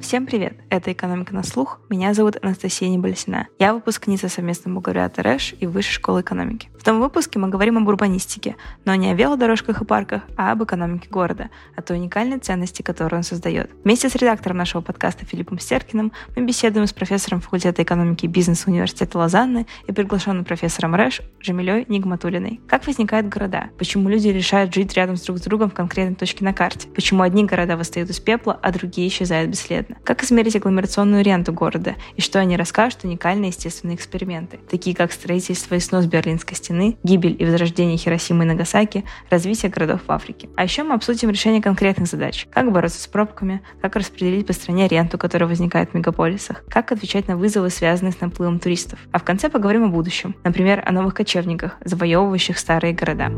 Всем привет! Это «Экономика на слух». Меня зовут Анастасия Небольсина. Я выпускница совместного бакалавриата РЭШ и Высшей школы экономики. В том выпуске мы говорим об урбанистике, но не о велодорожках и парках, а об экономике города, о той уникальной ценности, которую он создает. Вместе с редактором нашего подкаста Филиппом Стеркиным мы беседуем с профессором факультета экономики и бизнеса Университета Лозанны и приглашенным профессором РЭШ Жамилей Нигматулиной. Как возникают города? Почему люди решают жить рядом с друг с другом в конкретной точке на карте? Почему одни города восстают из пепла, а другие исчезают бесследно? Как измерить агломерационную ренту города? И что они расскажут уникальные естественные эксперименты, такие как строительство и снос Берлинской стены, гибель и возрождение Хиросимы и Нагасаки, развитие городов в Африке. А еще мы обсудим решение конкретных задач. Как бороться с пробками, как распределить по стране ренту, которая возникает в мегаполисах, как отвечать на вызовы, связанные с наплывом туристов. А в конце поговорим о будущем, например, о новых кочевниках, завоевывающих старые города.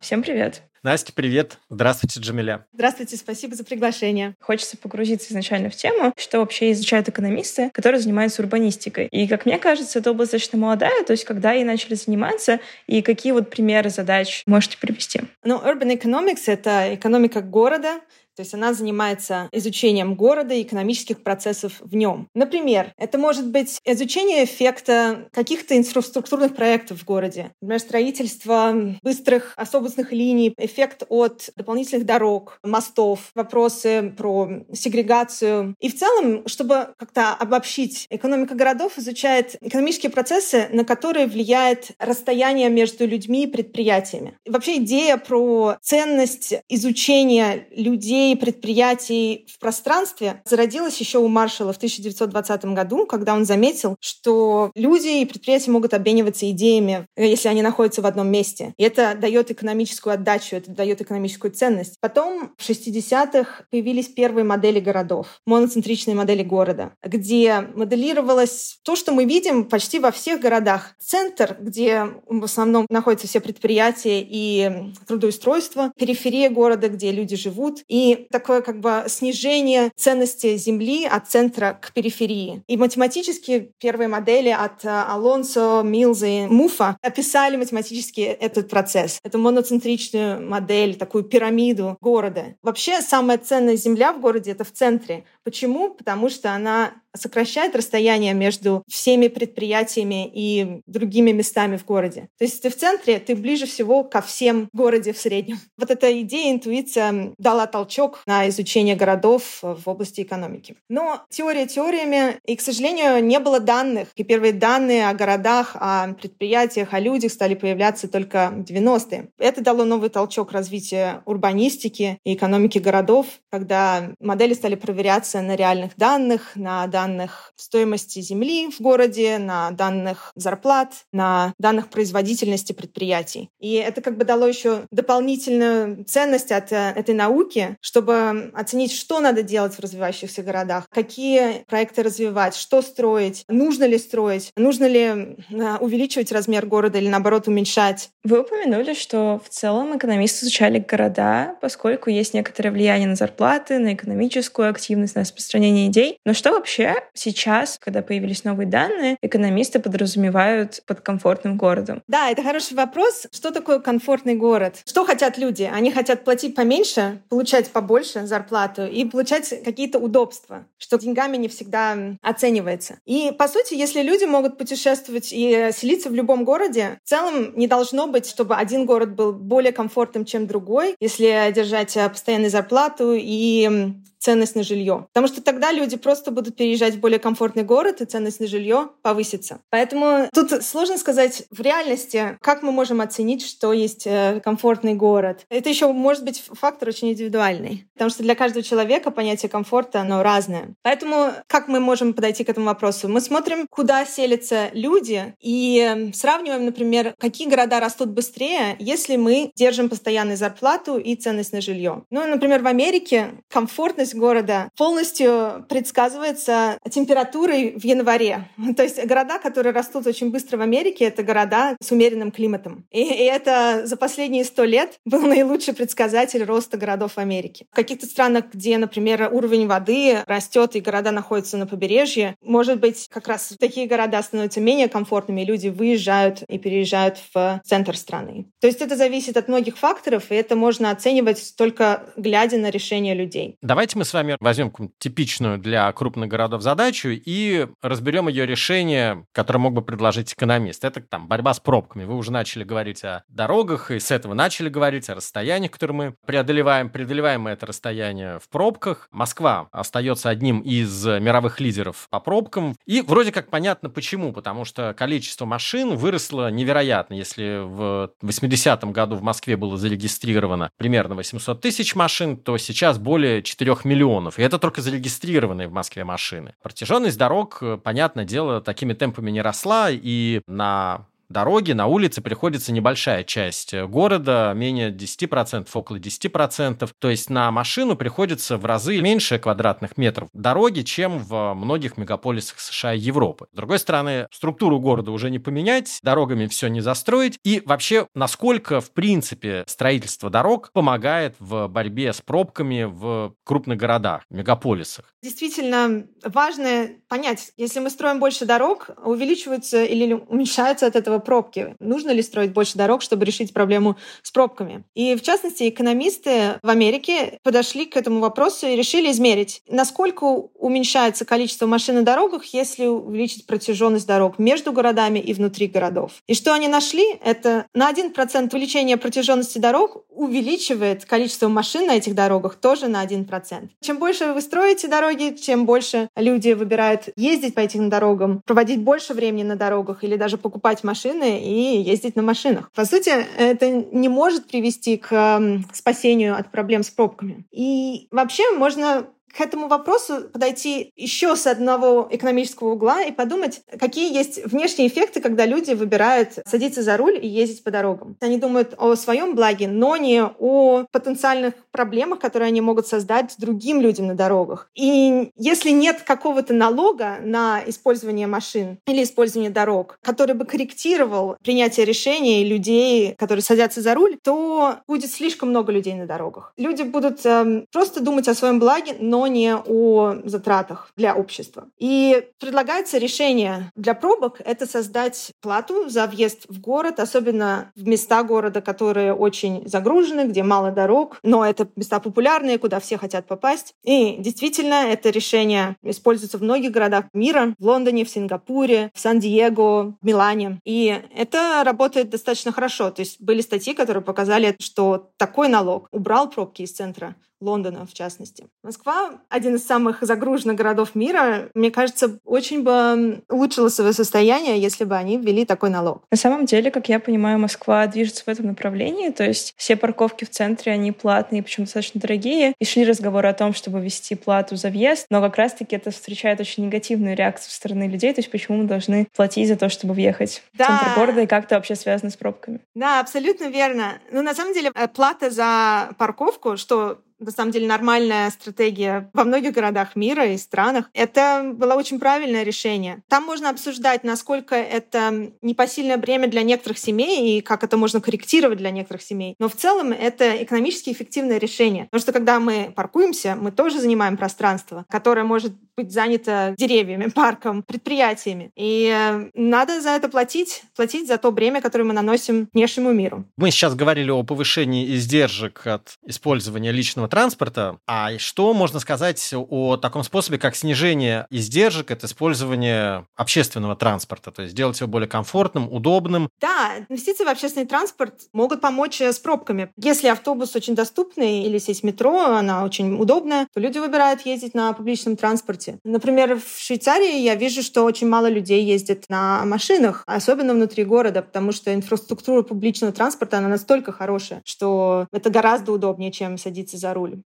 Всем привет! Настя, привет. Здравствуйте, Джамиля. Здравствуйте, спасибо за приглашение. Хочется погрузиться изначально в тему, что вообще изучают экономисты, которые занимаются урбанистикой. И, как мне кажется, эта область достаточно молодая, то есть когда ей начали заниматься, и какие вот примеры задач можете привести? Ну, urban economics — это экономика города, то есть она занимается изучением города и экономических процессов в нем. Например, это может быть изучение эффекта каких-то инфраструктурных проектов в городе. Например, строительство быстрых автобусных линий, эффект от дополнительных дорог, мостов, вопросы про сегрегацию. И в целом, чтобы как-то обобщить, экономика городов изучает экономические процессы, на которые влияет расстояние между людьми и предприятиями. И вообще идея про ценность изучения людей идеи предприятий в пространстве зародилась еще у Маршалла в 1920 году, когда он заметил, что люди и предприятия могут обмениваться идеями, если они находятся в одном месте. И это дает экономическую отдачу, это дает экономическую ценность. Потом в 60-х появились первые модели городов, моноцентричные модели города, где моделировалось то, что мы видим почти во всех городах. Центр, где в основном находятся все предприятия и трудоустройство, периферия города, где люди живут, и такое как бы снижение ценности Земли от центра к периферии. И математически первые модели от э, Алонсо, Милза и Муфа описали математически этот процесс. Это моноцентричную модель, такую пирамиду города. Вообще самая ценная Земля в городе — это в центре. Почему? Потому что она сокращает расстояние между всеми предприятиями и другими местами в городе. То есть ты в центре, ты ближе всего ко всем городе в среднем. Вот эта идея, интуиция дала толчок на изучение городов в области экономики. Но теория теориями, и, к сожалению, не было данных. И первые данные о городах, о предприятиях, о людях стали появляться только в 90-е. Это дало новый толчок развития урбанистики и экономики городов, когда модели стали проверяться на реальных данных, на данных стоимости земли в городе, на данных зарплат, на данных производительности предприятий. И это как бы дало еще дополнительную ценность от э, этой науки, чтобы оценить, что надо делать в развивающихся городах, какие проекты развивать, что строить, нужно ли строить, нужно ли э, увеличивать размер города или наоборот уменьшать. Вы упомянули, что в целом экономисты изучали города, поскольку есть некоторое влияние на зарплаты, на экономическую активность, на распространение идей. Но что вообще сейчас, когда появились новые данные, экономисты подразумевают под комфортным городом? Да, это хороший вопрос. Что такое комфортный город? Что хотят люди? Они хотят платить поменьше, получать побольше зарплату и получать какие-то удобства, что деньгами не всегда оценивается. И, по сути, если люди могут путешествовать и селиться в любом городе, в целом не должно быть, чтобы один город был более комфортным, чем другой, если держать постоянную зарплату и ценность на жилье. Потому что тогда люди просто будут переезжать в более комфортный город, и ценность на жилье повысится. Поэтому тут сложно сказать в реальности, как мы можем оценить, что есть э, комфортный город. Это еще может быть фактор очень индивидуальный. Потому что для каждого человека понятие комфорта, оно разное. Поэтому как мы можем подойти к этому вопросу? Мы смотрим, куда селятся люди, и сравниваем, например, какие города растут быстрее, если мы держим постоянную зарплату и ценность на жилье. Ну, например, в Америке комфортность города полностью предсказывается температурой в январе. То есть города, которые растут очень быстро в Америке, это города с умеренным климатом. И, и это за последние сто лет был наилучший предсказатель роста городов в Америке. В каких-то странах, где, например, уровень воды растет и города находятся на побережье, может быть, как раз такие города становятся менее комфортными, и люди выезжают и переезжают в центр страны. То есть это зависит от многих факторов, и это можно оценивать только глядя на решения людей. Давайте мы с вами возьмем типичную для крупных городов задачу и разберем ее решение, которое мог бы предложить экономист. Это там борьба с пробками. Вы уже начали говорить о дорогах, и с этого начали говорить о расстояниях, которые мы преодолеваем. Преодолеваем мы это расстояние в пробках. Москва остается одним из мировых лидеров по пробкам. И вроде как понятно почему, потому что количество машин выросло невероятно. Если в 80-м году в Москве было зарегистрировано примерно 800 тысяч машин, то сейчас более 4 миллионов. И это только зарегистрированные в Москве машины. Протяженность дорог, понятное дело, такими темпами не росла, и на дороги, на улице приходится небольшая часть э, города, менее 10%, около 10%. То есть на машину приходится в разы меньше квадратных метров дороги, чем в многих мегаполисах США и Европы. С другой стороны, структуру города уже не поменять, дорогами все не застроить. И вообще, насколько, в принципе, строительство дорог помогает в борьбе с пробками в крупных городах, мегаполисах? Действительно важно понять, если мы строим больше дорог, увеличиваются или уменьшаются от этого этого пробки. Нужно ли строить больше дорог, чтобы решить проблему с пробками? И, в частности, экономисты в Америке подошли к этому вопросу и решили измерить, насколько уменьшается количество машин на дорогах, если увеличить протяженность дорог между городами и внутри городов. И что они нашли, это на 1% увеличение протяженности дорог увеличивает количество машин на этих дорогах тоже на 1%. Чем больше вы строите дороги, чем больше люди выбирают ездить по этим дорогам, проводить больше времени на дорогах или даже покупать машины, машины и ездить на машинах. По сути, это не может привести к спасению от проблем с пробками. И вообще можно к этому вопросу подойти еще с одного экономического угла и подумать, какие есть внешние эффекты, когда люди выбирают садиться за руль и ездить по дорогам. Они думают о своем благе, но не о потенциальных проблемах, которые они могут создать другим людям на дорогах. И если нет какого-то налога на использование машин или использование дорог, который бы корректировал принятие решений людей, которые садятся за руль, то будет слишком много людей на дорогах. Люди будут э, просто думать о своем благе, но не о затратах для общества. И предлагается решение для пробок — это создать плату за въезд в город, особенно в места города, которые очень загружены, где мало дорог, но это места популярные, куда все хотят попасть. И действительно, это решение используется в многих городах мира, в Лондоне, в Сингапуре, в Сан-Диего, в Милане. И это работает достаточно хорошо. То есть были статьи, которые показали, что такой налог убрал пробки из центра Лондона, в частности. Москва — один из самых загруженных городов мира. Мне кажется, очень бы улучшило свое состояние, если бы они ввели такой налог. На самом деле, как я понимаю, Москва движется в этом направлении. То есть все парковки в центре, они платные, причем достаточно дорогие. И шли разговоры о том, чтобы ввести плату за въезд. Но как раз-таки это встречает очень негативную реакцию со стороны людей. То есть почему мы должны платить за то, чтобы въехать да. в центр города и как это вообще связано с пробками? Да, абсолютно верно. Ну, на самом деле, э, плата за парковку, что на самом деле нормальная стратегия во многих городах мира и странах. Это было очень правильное решение. Там можно обсуждать, насколько это непосильное бремя для некоторых семей и как это можно корректировать для некоторых семей. Но в целом это экономически эффективное решение. Потому что когда мы паркуемся, мы тоже занимаем пространство, которое может быть занято деревьями, парком, предприятиями. И э, надо за это платить, платить за то бремя, которое мы наносим внешнему миру. Мы сейчас говорили о повышении издержек от использования личного общественного транспорта. А что можно сказать о таком способе, как снижение издержек от использования общественного транспорта? То есть сделать его более комфортным, удобным. Да, инвестиции в общественный транспорт могут помочь с пробками. Если автобус очень доступный или сеть метро, она очень удобная, то люди выбирают ездить на публичном транспорте. Например, в Швейцарии я вижу, что очень мало людей ездит на машинах, особенно внутри города, потому что инфраструктура публичного транспорта, она настолько хорошая, что это гораздо удобнее, чем садиться за руль.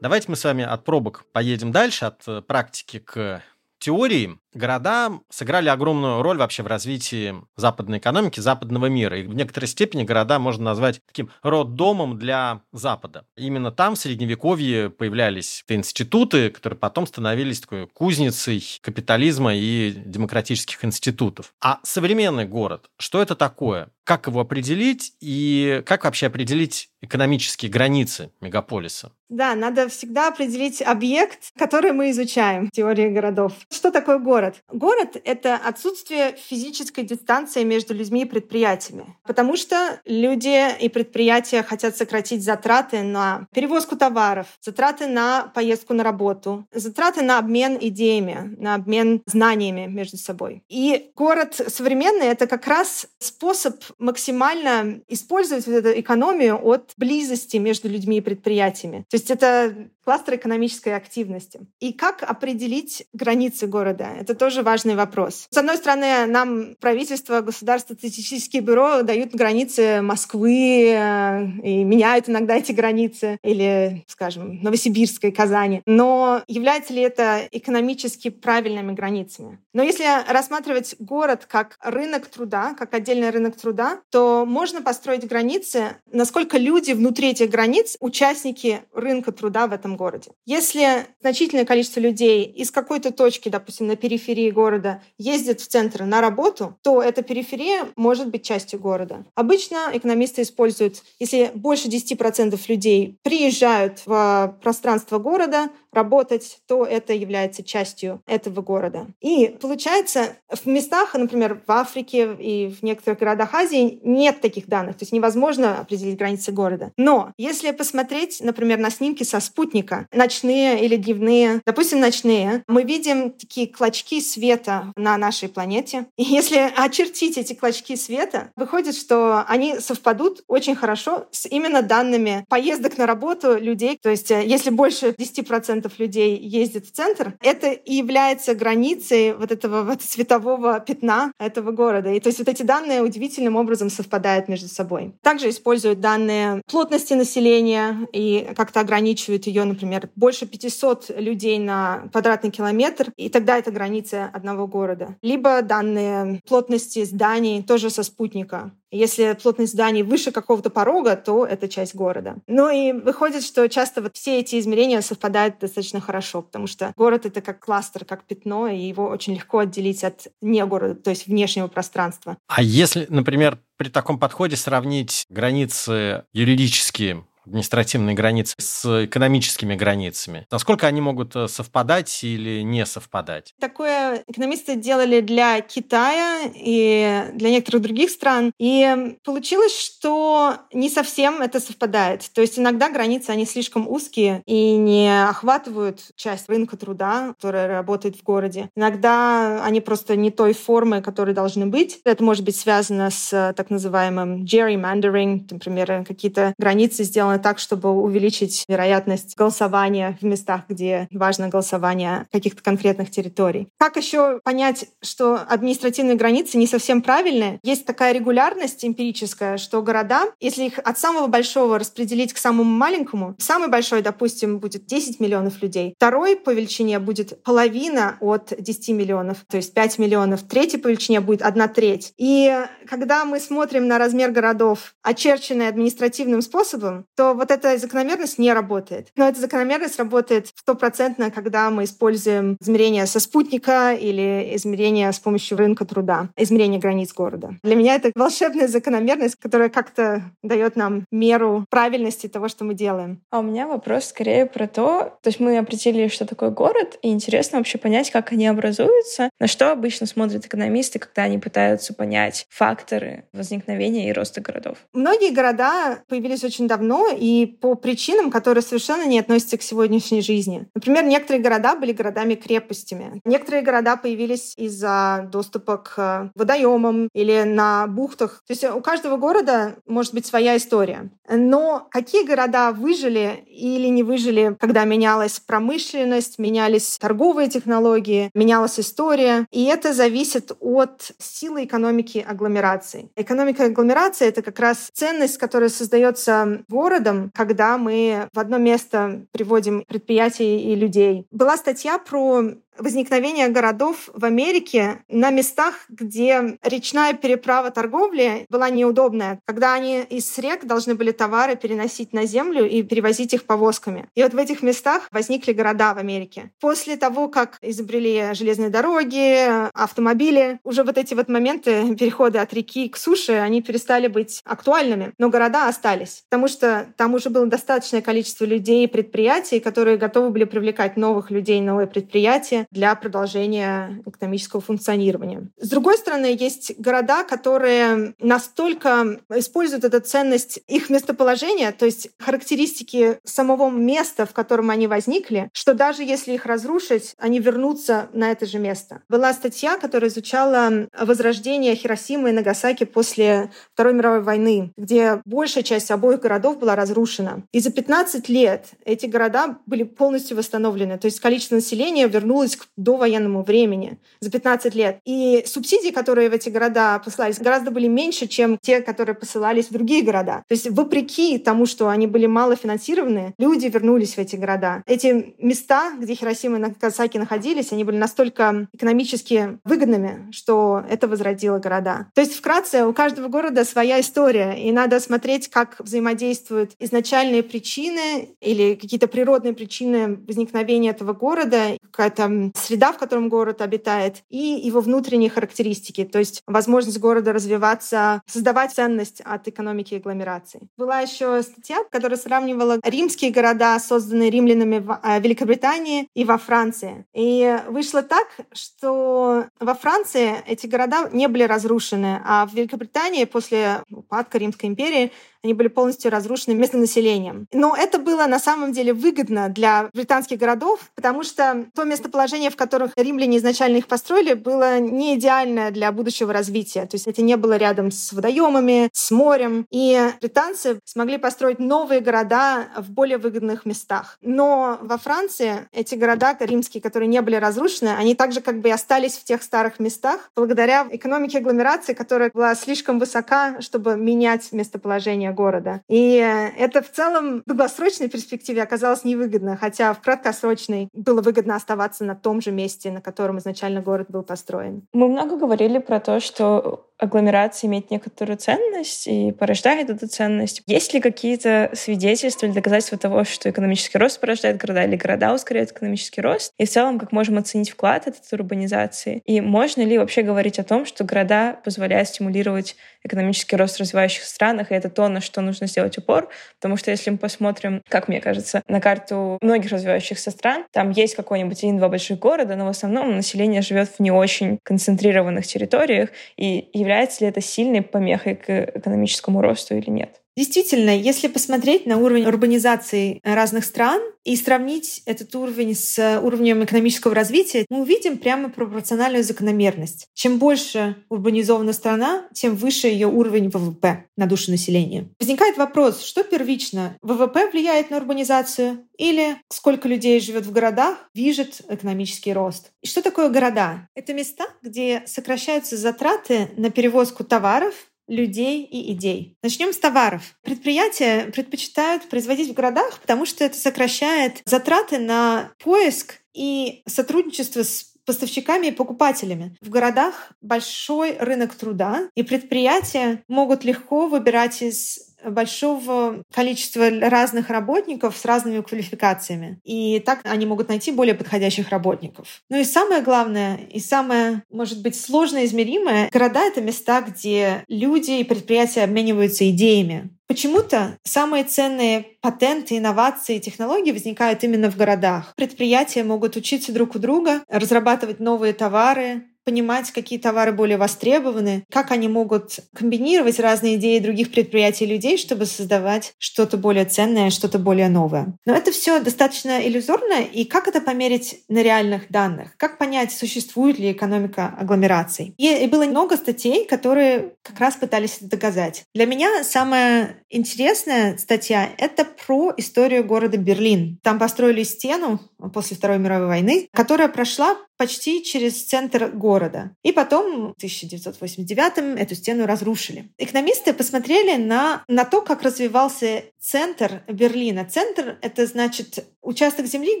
Давайте мы с вами от пробок поедем дальше, от э, практики к теории. Города сыграли огромную роль вообще в развитии западной экономики, западного мира. И в некоторой степени города можно назвать таким роддомом для Запада. Именно там в Средневековье появлялись институты, которые потом становились такой кузницей капитализма и демократических институтов. А современный город, что это такое? Как его определить и как вообще определить экономические границы мегаполиса? Да, надо всегда определить объект, который мы изучаем в теории городов. Что такое город? Город — это отсутствие физической дистанции между людьми и предприятиями. Потому что люди и предприятия хотят сократить затраты на перевозку товаров, затраты на поездку на работу, затраты на обмен идеями, на обмен знаниями между собой. И город современный — это как раз способ максимально использовать вот эту экономию от близости между людьми и предприятиями. То есть это кластер экономической активности. И как определить границы города? Это тоже важный вопрос. С одной стороны, нам правительство, государство, статистические бюро дают границы Москвы э, и меняют иногда эти границы, или, скажем, Новосибирской, Казани. Но является ли это экономически правильными границами? Но если рассматривать город как рынок труда, как отдельный рынок труда, то можно построить границы, насколько люди внутри этих границ участники рынка труда в этом городе. Если значительное количество людей из какой-то точки, допустим, на периферии города, ездит в центр на работу, то эта периферия может быть частью города. Обычно экономисты используют, если больше 10% людей приезжают в пространство города, работать, то это является частью этого города. И получается, в местах, например, в Африке и в некоторых городах Азии нет таких данных, то есть невозможно определить границы города. Но если посмотреть, например, на снимки со спутника, ночные или дневные, допустим, ночные, мы видим такие клочки света на нашей планете. И если очертить эти клочки света, выходит, что они совпадут очень хорошо с именно данными поездок на работу людей. То есть э, если больше 10% 10% людей ездит в центр, это и является границей вот этого вот светового пятна этого города. И то есть вот эти данные удивительным образом совпадают между собой. Также используют данные плотности населения и как-то ограничивают ее, например, больше 500 людей на квадратный километр, и тогда это граница одного города. Либо данные плотности зданий тоже со спутника. Если плотность зданий выше какого-то порога, то это часть города. Ну и выходит, что часто вот все эти измерения совпадают достаточно хорошо, потому что город — это как кластер, как пятно, и его очень легко отделить от не города, то есть внешнего пространства. А если, например, при таком подходе сравнить границы юридические административные границы с экономическими границами? Насколько они могут э, совпадать или не совпадать? Такое экономисты делали для Китая и для некоторых других стран. И получилось, что не совсем это совпадает. То есть иногда границы, они слишком узкие и не охватывают часть рынка труда, которая работает в городе. Иногда они просто не той формы, которые должны быть. Это может быть связано с так называемым gerrymandering, например, какие-то границы сделаны так, чтобы увеличить вероятность голосования в местах, где важно голосование каких-то конкретных территорий. Как еще понять, что административные границы не совсем правильные? Есть такая регулярность эмпирическая, что города, если их от самого большого распределить к самому маленькому, самый большой, допустим, будет 10 миллионов людей, второй по величине будет половина от 10 миллионов, то есть 5 миллионов, третий по величине будет одна треть. И когда мы смотрим на размер городов, очерченный административным способом, то то вот эта закономерность не работает. Но эта закономерность работает стопроцентно, когда мы используем измерения со спутника или измерения с помощью рынка труда, измерения границ города. Для меня это волшебная закономерность, которая как-то дает нам меру правильности того, что мы делаем. А у меня вопрос скорее про то, то есть мы определили, что такое город, и интересно вообще понять, как они образуются, на что обычно смотрят экономисты, когда они пытаются понять факторы возникновения и роста городов. Многие города появились очень давно, и по причинам, которые совершенно не относятся к сегодняшней жизни. Например, некоторые города были городами-крепостями. Некоторые города появились из-за доступа к водоемам или на бухтах. То есть у каждого города может быть своя история. Но какие города выжили или не выжили, когда менялась промышленность, менялись торговые технологии, менялась история. И это зависит от силы экономики агломерации. Экономика агломерации — это как раз ценность, которая создается городом, городом, когда мы в одно место приводим предприятия и людей. Была статья про возникновения городов в Америке на местах, где речная переправа торговли была неудобная, когда они из рек должны были товары переносить на землю и перевозить их повозками. И вот в этих местах возникли города в Америке. После того, как изобрели железные дороги, автомобили, уже вот эти вот моменты перехода от реки к суше, они перестали быть актуальными. Но города остались, потому что там уже было достаточное количество людей и предприятий, которые готовы были привлекать новых людей, новые предприятия для продолжения экономического функционирования. С другой стороны, есть города, которые настолько используют эту ценность их местоположения, то есть характеристики самого места, в котором они возникли, что даже если их разрушить, они вернутся на это же место. Была статья, которая изучала возрождение Хиросимы и Нагасаки после Второй мировой войны, где большая часть обоих городов была разрушена. И за 15 лет эти города были полностью восстановлены. То есть количество населения вернулось к довоенному времени за 15 лет. И субсидии, которые в эти города посылались, гораздо были меньше, чем те, которые посылались в другие города. То есть вопреки тому, что они были мало финансированы, люди вернулись в эти города. Эти места, где Хиросима и Нагасаки находились, они были настолько экономически выгодными, что это возродило города. То есть вкратце, у каждого города своя история, и надо смотреть, как взаимодействуют изначальные причины или какие-то природные причины возникновения этого города, какая-то среда, в котором город обитает, и его внутренние характеристики, то есть возможность города развиваться, создавать ценность от экономики агломерации. Была еще статья, которая сравнивала римские города, созданные римлянами в э, Великобритании и во Франции. И вышло так, что во Франции эти города не были разрушены, а в Великобритании после упадка Римской империи они были полностью разрушены местным населением. Но это было на самом деле выгодно для британских городов, потому что то местоположение, в которых римляне изначально их построили, было не идеальное для будущего развития. То есть это не было рядом с водоемами, с морем. И британцы смогли построить новые города в более выгодных местах. Но во Франции эти города римские, которые не были разрушены, они также как бы и остались в тех старых местах благодаря экономике агломерации, которая была слишком высока, чтобы менять местоположение города. И это в целом в долгосрочной перспективе оказалось невыгодно, хотя в краткосрочной было выгодно оставаться на том же месте, на котором изначально город был построен. Мы много говорили про то, что агломерация имеет некоторую ценность и порождает эту ценность. Есть ли какие-то свидетельства или доказательства того, что экономический рост порождает города или города ускоряют экономический рост? И в целом, как можем оценить вклад этой урбанизации? И можно ли вообще говорить о том, что города позволяют стимулировать экономический рост в развивающихся странах, и это то, на что нужно сделать упор, потому что если мы посмотрим, как мне кажется, на карту многих развивающихся стран, там есть какой-нибудь один-два больших города, но в основном население живет в не очень концентрированных территориях, и является ли это сильной помехой к экономическому росту или нет? Действительно, если посмотреть на уровень урбанизации разных стран и сравнить этот уровень с уровнем экономического развития, мы увидим прямо пропорциональную закономерность. Чем больше урбанизована страна, тем выше ее уровень ВВП на душу населения. Возникает вопрос, что первично? ВВП влияет на урбанизацию или сколько людей живет в городах, движет экономический рост? И что такое города? Это места, где сокращаются затраты на перевозку товаров, людей и идей. Начнем с товаров. Предприятия предпочитают производить в городах, потому что это сокращает затраты на поиск и сотрудничество с поставщиками и покупателями. В городах большой рынок труда, и предприятия могут легко выбирать из большого количества разных работников с разными квалификациями. И так они могут найти более подходящих работников. Ну и самое главное, и самое, может быть, сложно измеримое, города — это места, где люди и предприятия обмениваются идеями. Почему-то самые ценные патенты, инновации технологии возникают именно в городах. Предприятия могут учиться друг у друга, разрабатывать новые товары, понимать, какие товары более востребованы, как они могут комбинировать разные идеи других предприятий и людей, чтобы создавать что-то более ценное, что-то более новое. Но это все достаточно иллюзорно, и как это померить на реальных данных? Как понять, существует ли экономика агломераций? И, было много статей, которые как раз пытались это доказать. Для меня самая интересная статья — это про историю города Берлин. Там построили стену после Второй мировой войны, которая прошла почти через центр города. И потом в 1989 эту стену разрушили. Экономисты посмотрели на, на то, как развивался центр Берлина. Центр — это значит участок земли,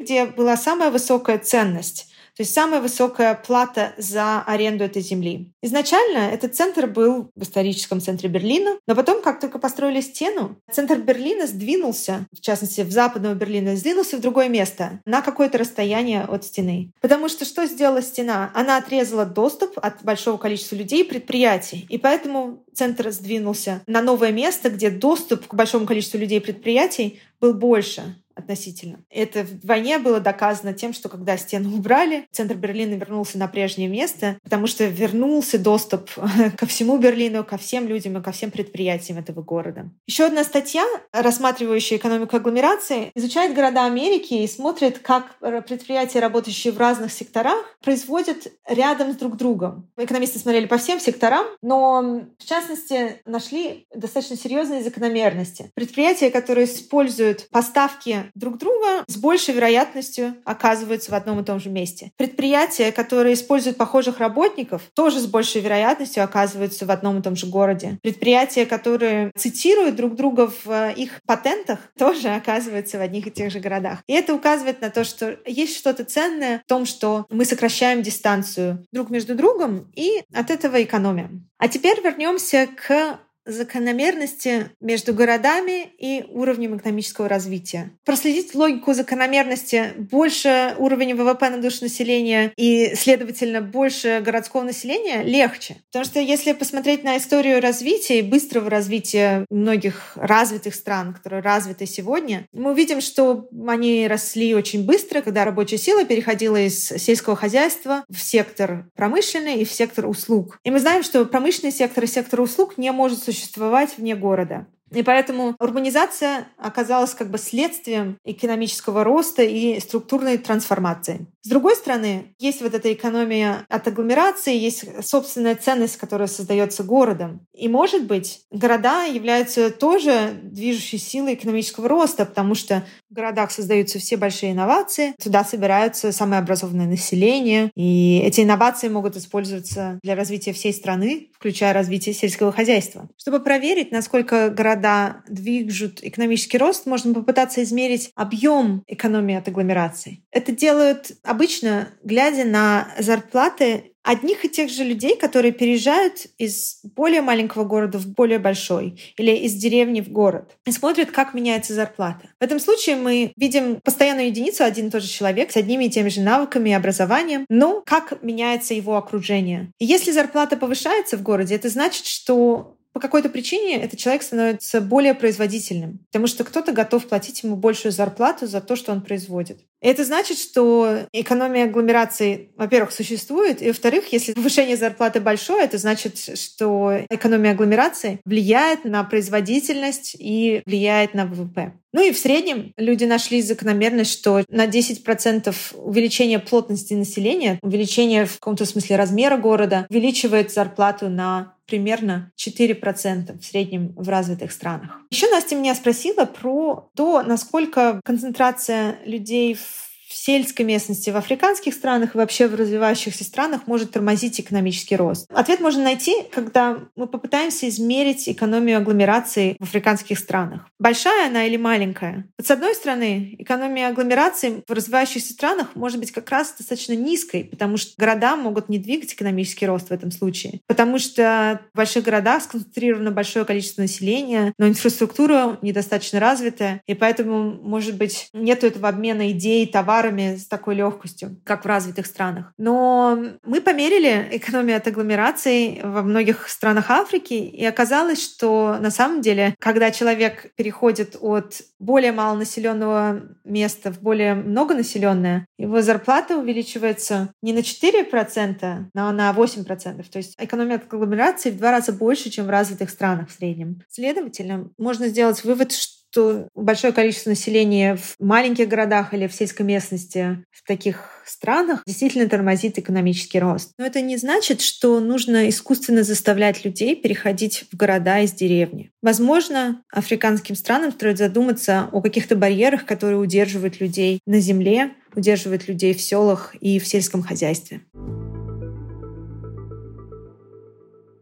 где была самая высокая ценность то есть самая высокая плата за аренду этой земли. Изначально этот центр был в историческом центре Берлина, но потом, как только построили стену, центр Берлина сдвинулся, в частности, в западного Берлина, сдвинулся в другое место, на какое-то расстояние от стены. Потому что что сделала стена? Она отрезала доступ от большого количества людей и предприятий. И поэтому центр сдвинулся на новое место, где доступ к большому количеству людей и предприятий был больше относительно. Это вдвойне было доказано тем, что когда стену убрали, центр Берлина вернулся на прежнее место, потому что вернулся доступ ко всему Берлину, ко всем людям и ко всем предприятиям этого города. Еще одна статья, рассматривающая экономику агломерации, изучает города Америки и смотрит, как предприятия, работающие в разных секторах, производят рядом с друг другом. Экономисты смотрели по всем секторам, но в частности нашли достаточно серьезные закономерности. Предприятия, которые используют поставки друг друга с большей вероятностью оказываются в одном и том же месте. Предприятия, которые используют похожих работников, тоже с большей вероятностью оказываются в одном и том же городе. Предприятия, которые цитируют друг друга в э, их патентах, тоже оказываются в одних и тех же городах. И это указывает на то, что есть что-то ценное в том, что мы сокращаем дистанцию друг между другом и от этого экономим. А теперь вернемся к закономерности между городами и уровнем экономического развития. Проследить логику закономерности больше уровня ВВП на душу населения и, следовательно, больше городского населения легче. Потому что если посмотреть на историю развития и быстрого развития многих развитых стран, которые развиты сегодня, мы увидим, что они росли очень быстро, когда рабочая сила переходила из сельского хозяйства в сектор промышленный и в сектор услуг. И мы знаем, что промышленный сектор и сектор услуг не может существовать существовать вне города. И поэтому урбанизация оказалась как бы следствием экономического роста и структурной трансформации. С другой стороны, есть вот эта экономия от агломерации, есть собственная ценность, которая создается городом. И, может быть, города являются тоже движущей силой экономического роста, потому что в городах создаются все большие инновации, туда собираются самое образованное население, и эти инновации могут использоваться для развития всей страны, включая развитие сельского хозяйства. Чтобы проверить, насколько города когда движут экономический рост, можно попытаться измерить объем экономии от агломерации. Это делают обычно, глядя на зарплаты одних и тех же людей, которые переезжают из более маленького города в более большой или из деревни в город и смотрят, как меняется зарплата. В этом случае мы видим постоянную единицу, один и тот же человек с одними и теми же навыками и образованием, но как меняется его окружение. И если зарплата повышается в городе, это значит, что по какой-то причине этот человек становится более производительным, потому что кто-то готов платить ему большую зарплату за то, что он производит. И это значит, что экономия агломерации, во-первых, существует, и, во-вторых, если повышение зарплаты большое, это значит, что экономия агломерации влияет на производительность и влияет на ВВП. Ну и в среднем люди нашли закономерность, что на 10% увеличение плотности населения, увеличение в каком-то смысле размера города увеличивает зарплату на примерно 4% в среднем в развитых странах. Еще Настя меня спросила про то, насколько концентрация людей в сельской местности, в африканских странах и вообще в развивающихся странах может тормозить экономический рост? Ответ можно найти, когда мы попытаемся измерить экономию агломерации в африканских странах. Большая она или маленькая? Вот с одной стороны, экономия агломерации в развивающихся странах может быть как раз достаточно низкой, потому что города могут не двигать экономический рост в этом случае. Потому что в больших городах сконцентрировано большое количество населения, но инфраструктура недостаточно развитая, и поэтому, может быть, нет этого обмена идей, товарами товарами с такой легкостью, как в развитых странах. Но мы померили экономию от агломераций во многих странах Африки, и оказалось, что на самом деле, когда человек переходит от более малонаселенного места в более многонаселенное, его зарплата увеличивается не на 4%, но на 8%. То есть экономия от агломерации в два раза больше, чем в развитых странах в среднем. Следовательно, можно сделать вывод, что что большое количество населения в маленьких городах или в сельской местности в таких странах действительно тормозит экономический рост. Но это не значит, что нужно искусственно заставлять людей переходить в города из деревни. Возможно, африканским странам стоит задуматься о каких-то барьерах, которые удерживают людей на земле, удерживают людей в селах и в сельском хозяйстве.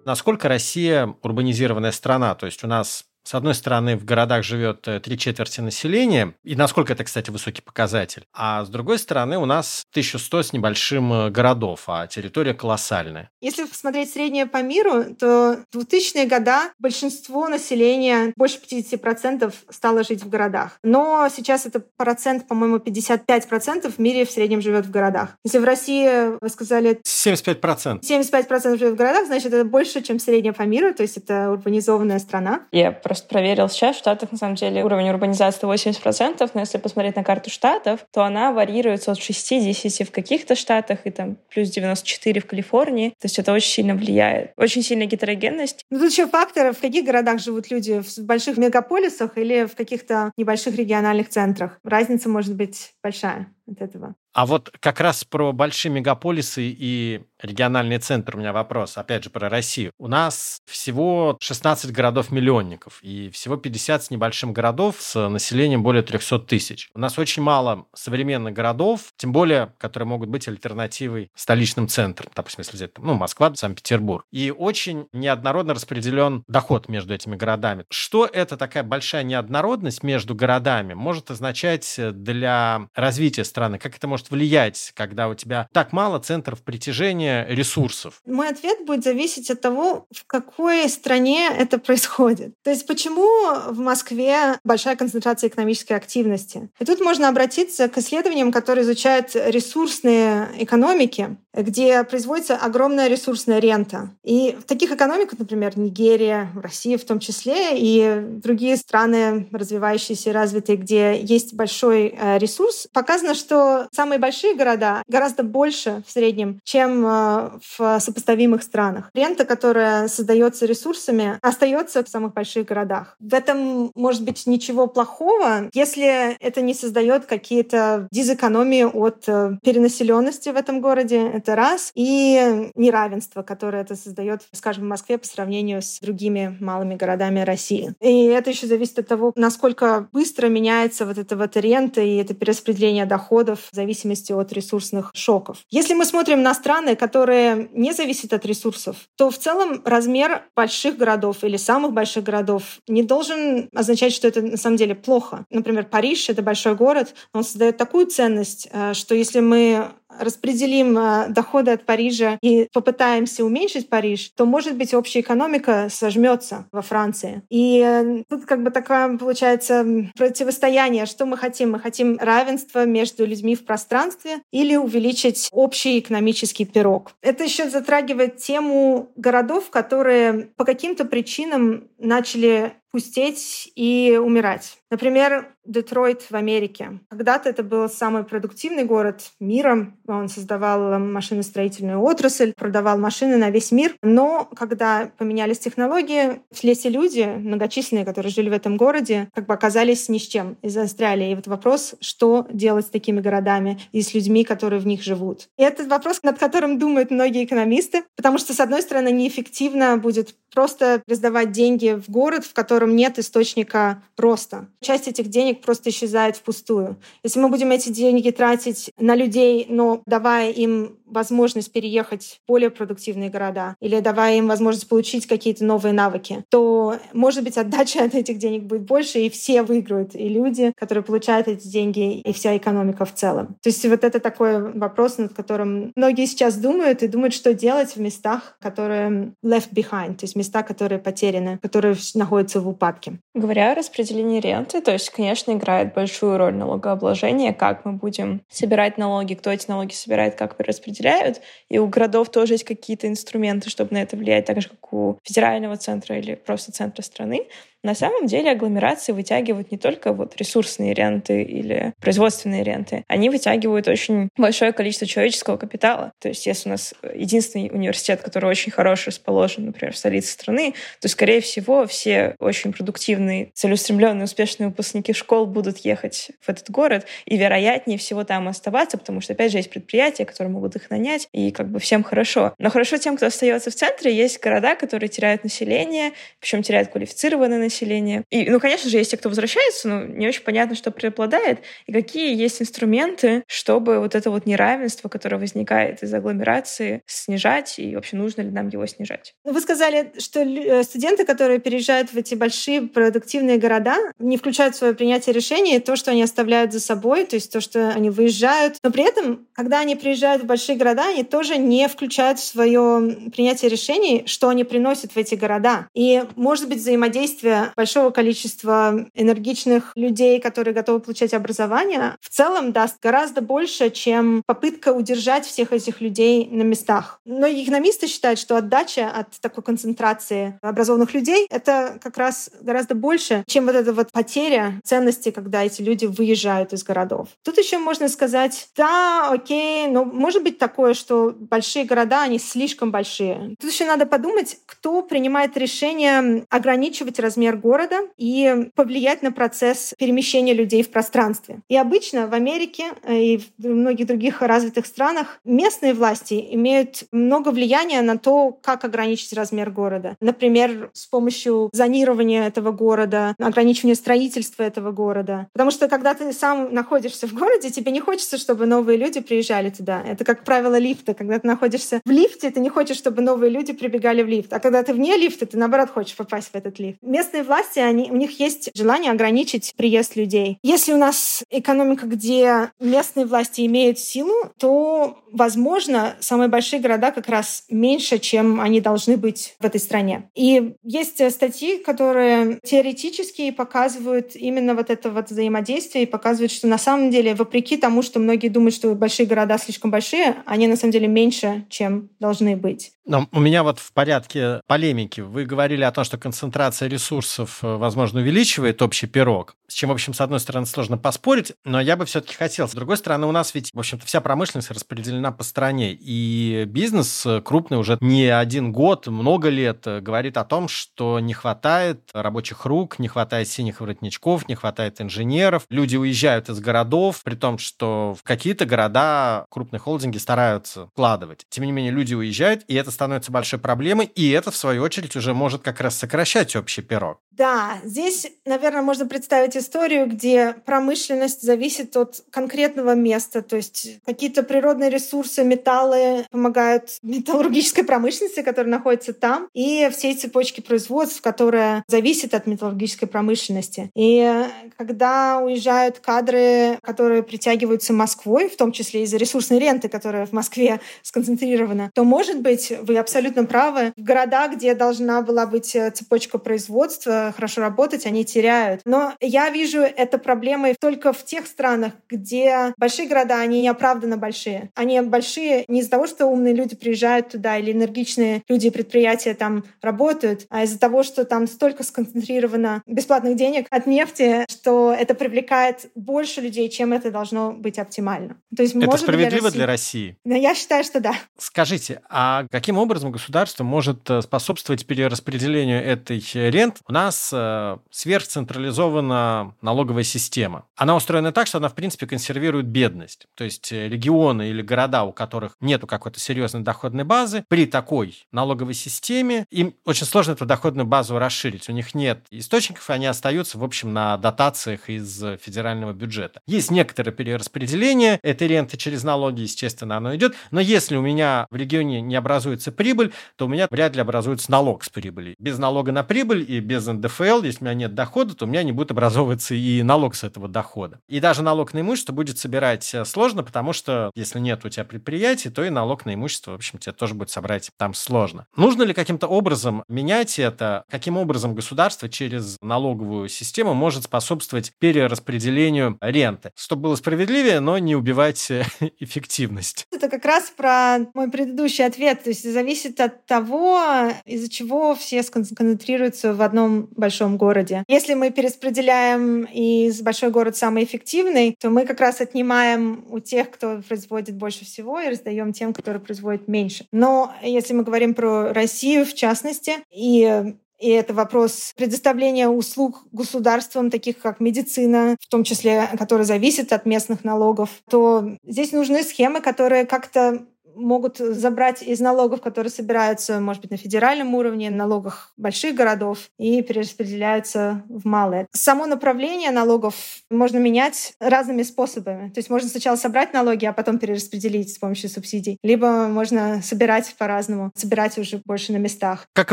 Насколько Россия урбанизированная страна? То есть у нас с одной стороны, в городах живет э, три четверти населения, и насколько это, кстати, высокий показатель, а с другой стороны, у нас 1100 с небольшим э, городов, а территория колоссальная. Если посмотреть среднее по миру, то в 2000-е года большинство населения, больше 50%, стало жить в городах. Но сейчас это процент, по-моему, 55% в мире в среднем живет в городах. Если в России, вы сказали... 75%. 75% живет в городах, значит, это больше, чем среднее по миру, то есть это урбанизованная страна. Я просто проверил сейчас, в Штатах, на самом деле, уровень урбанизации 80%, но если посмотреть на карту Штатов, то она варьируется от 60 в каких-то штатах и там плюс 94 в Калифорнии. То есть это очень сильно влияет. Очень сильная гетерогенность. Ну, тут еще факторы, в каких городах живут люди, в больших мегаполисах или в каких-то небольших региональных центрах. Разница может быть большая от этого. А вот как раз про большие мегаполисы и региональный центр у меня вопрос, опять же, про Россию. У нас всего 16 городов-миллионников и всего 50 с небольшим городов с населением более 300 тысяч. У нас очень мало современных городов, тем более, которые могут быть альтернативой столичным центрам, допустим, если взять ну, Москва, Санкт-Петербург. И очень неоднородно распределен доход между этими городами. Что это такая большая неоднородность между городами может означать для развития страны? Как это может влиять, когда у тебя так мало центров притяжения ресурсов? Мой ответ будет зависеть от того, в какой стране это происходит. То есть почему в Москве большая концентрация экономической активности? И тут можно обратиться к исследованиям, которые изучают ресурсные экономики, где производится огромная ресурсная рента. И в таких экономиках, например, Нигерия, Россия в том числе, и другие страны, развивающиеся и развитые, где есть большой э, ресурс, показано, что самые большие города гораздо больше в среднем, чем э, в сопоставимых странах. Рента, которая создается ресурсами, остается в самых больших городах. В этом может быть ничего плохого, если это не создает какие-то дизэкономии от э, перенаселенности в этом городе, это раз, и неравенство, которое это создает, скажем, в Москве по сравнению с другими малыми городами России. И это еще зависит от того, насколько быстро меняется вот эта вот рента и это перераспределение доходов в зависимости от ресурсных шоков. Если мы смотрим на страны, которые не зависят от ресурсов, то в целом размер больших городов или самых больших городов не должен означать, что это на самом деле плохо. Например, Париж — это большой город, он создает такую ценность, э, что если мы распределим э, доходы от Парижа и попытаемся уменьшить Париж, то, может быть, общая экономика сожмется во Франции. И э, тут как бы такое получается противостояние. Что мы хотим? Мы хотим равенства между людьми в пространстве или увеличить общий экономический пирог. Это еще затрагивает тему городов, которые по каким-то причинам начали пустеть и умирать. Например, Детройт в Америке. Когда-то это был самый продуктивный город мира. Он создавал машиностроительную отрасль, продавал машины на весь мир. Но когда поменялись технологии, все эти люди, многочисленные, которые жили в этом городе, как бы оказались ни с чем и застряли. И вот вопрос, что делать с такими городами и с людьми, которые в них живут. И это вопрос, над которым думают многие экономисты, потому что, с одной стороны, неэффективно будет просто раздавать деньги в город, в котором нет источника роста. Часть этих денег просто исчезает впустую. Если мы будем эти деньги тратить на людей, но давая им возможность переехать в более продуктивные города или давая им возможность получить какие-то новые навыки, то, может быть, отдача от этих денег будет больше, и все выиграют, и люди, которые получают эти деньги, и вся экономика в целом. То есть вот это такой вопрос, над которым многие сейчас думают и думают, что делать в местах, которые left behind, то есть места, которые потеряны, которые находятся в упадке. Говоря о распределении ренты, то есть, конечно, играет большую роль налогообложение, как мы будем собирать налоги, кто эти налоги собирает, как распределять определяют, и у городов тоже есть какие-то инструменты, чтобы на это влиять, так же, как у федерального центра или просто центра страны. На самом деле агломерации вытягивают не только вот ресурсные ренты или производственные ренты, они вытягивают очень большое количество человеческого капитала. То есть если у нас единственный университет, который очень хорошо расположен, например, в столице страны, то, скорее всего, все очень продуктивные, целеустремленные, успешные выпускники школ будут ехать в этот город и, вероятнее всего, там оставаться, потому что, опять же, есть предприятия, которые могут их нанять, и как бы всем хорошо. Но хорошо тем, кто остается в центре, есть города, которые теряют население, причем теряют квалифицированное население, населения. И, ну, конечно же, есть те, кто возвращается, но не очень понятно, что преобладает, и какие есть инструменты, чтобы вот это вот неравенство, которое возникает из агломерации, снижать, и вообще нужно ли нам его снижать. Вы сказали, что э, студенты, которые переезжают в эти большие продуктивные города, не включают в свое принятие решений то, что они оставляют за собой, то есть то, что они выезжают. Но при этом, когда они приезжают в большие города, они тоже не включают в свое принятие решений, что они приносят в эти города. И, может быть, взаимодействие большого количества энергичных людей, которые готовы получать образование, в целом даст гораздо больше, чем попытка удержать всех этих людей на местах. Но экономисты считают, что отдача от такой концентрации образованных людей — это как раз гораздо больше, чем вот эта вот потеря ценности, когда эти люди выезжают из городов. Тут еще можно сказать, да, окей, но может быть такое, что большие города, они слишком большие. Тут еще надо подумать, кто принимает решение ограничивать размер города и повлиять на процесс перемещения людей в пространстве. И обычно в Америке э, и в многих других развитых странах местные власти имеют много влияния на то, как ограничить размер города. Например, с помощью зонирования этого города, ограничивания строительства этого города. Потому что когда ты сам находишься в городе, тебе не хочется, чтобы новые люди приезжали туда. Это как правило лифта. Когда ты находишься в лифте, ты не хочешь, чтобы новые люди прибегали в лифт. А когда ты вне лифта, ты наоборот хочешь попасть в этот лифт. Местные власти, они, у них есть желание ограничить приезд людей. Если у нас экономика, где местные власти имеют силу, то, возможно, самые большие города как раз меньше, чем они должны быть в этой стране. И есть статьи, которые теоретически показывают именно вот это вот взаимодействие и показывают, что на самом деле, вопреки тому, что многие думают, что большие города слишком большие, они на самом деле меньше, чем должны быть. Но у меня вот в порядке полемики. Вы говорили о том, что концентрация ресурсов, э, возможно, увеличивает общий пирог, с чем, в общем, с одной стороны, сложно поспорить, но я бы все-таки хотел. С другой стороны, у нас ведь, в общем-то, вся промышленность распределена по стране, и бизнес э, крупный уже не один год, много лет э, говорит о том, что не хватает рабочих рук, не хватает синих воротничков, не хватает инженеров. Люди уезжают из городов, при том, что в какие-то города крупные холдинги стараются вкладывать. Тем не менее, люди уезжают, и это становится большой проблемой, и это, в свою очередь, уже может как раз сокращать общий пирог. Да, здесь, наверное, можно представить историю, где промышленность зависит от конкретного места, то есть какие-то природные ресурсы, металлы помогают металлургической промышленности, которая находится там, и всей цепочки производств, которая зависит от металлургической промышленности. И когда уезжают кадры, которые притягиваются Москвой, в том числе из-за ресурсной ренты, которая в Москве сконцентрирована, то, может быть, вы абсолютно правы, в городах, где должна была быть цепочка производства, хорошо работать, они теряют. Но я вижу это проблемой только в тех странах, где большие города, они неоправданно большие. Они большие не из-за того, что умные люди приезжают туда или энергичные люди и предприятия там работают, а из-за того, что там столько сконцентрировано бесплатных денег от нефти, что это привлекает больше людей, чем это должно быть оптимально. То есть, это справедливо для России? для России? Я считаю, что да. Скажите, а каким образом государство может э, способствовать перераспределению этой рент? У нас э, сверхцентрализована налоговая система. Она устроена так, что она, в принципе, консервирует бедность. То есть э, регионы или города, у которых нету какой-то серьезной доходной базы, при такой налоговой системе им очень сложно эту доходную базу расширить. У них нет источников, и они остаются, в общем, на дотациях из федерального бюджета. Есть некоторое перераспределение этой ренты через налоги, естественно, оно идет, но если у меня в регионе не образуется прибыль, то у меня вряд ли образуется налог с прибыли. Без налога на прибыль и без НДФЛ, если у меня нет дохода, то у меня не будет образовываться и налог с этого дохода. И даже налог на имущество будет собирать э, сложно, потому что если нет у тебя предприятия, то и налог на имущество, в общем, тебе тоже будет собрать там сложно. Нужно ли каким-то образом менять это? Каким образом государство через налоговую систему может способствовать перераспределению ренты, чтобы было справедливее, но не убивать э, эффективность? Это как раз про мой предыдущий ответ. То есть зависит от того, из-за чего все сконцентрируются в одном большом городе. Если мы перераспределяем и большой город самый эффективный, то мы как раз отнимаем у тех, кто производит больше всего, и раздаем тем, которые производят меньше. Но если мы говорим про Россию в частности, и и это вопрос предоставления услуг государством, таких как медицина, в том числе, которая зависит от местных налогов, то здесь нужны схемы, которые как-то могут забрать из налогов, которые собираются, может быть, на федеральном уровне, налогах больших городов, и перераспределяются в малые. Само направление налогов можно менять разными способами. То есть можно сначала собрать налоги, а потом перераспределить с помощью субсидий. Либо можно собирать по-разному, собирать уже больше на местах. Как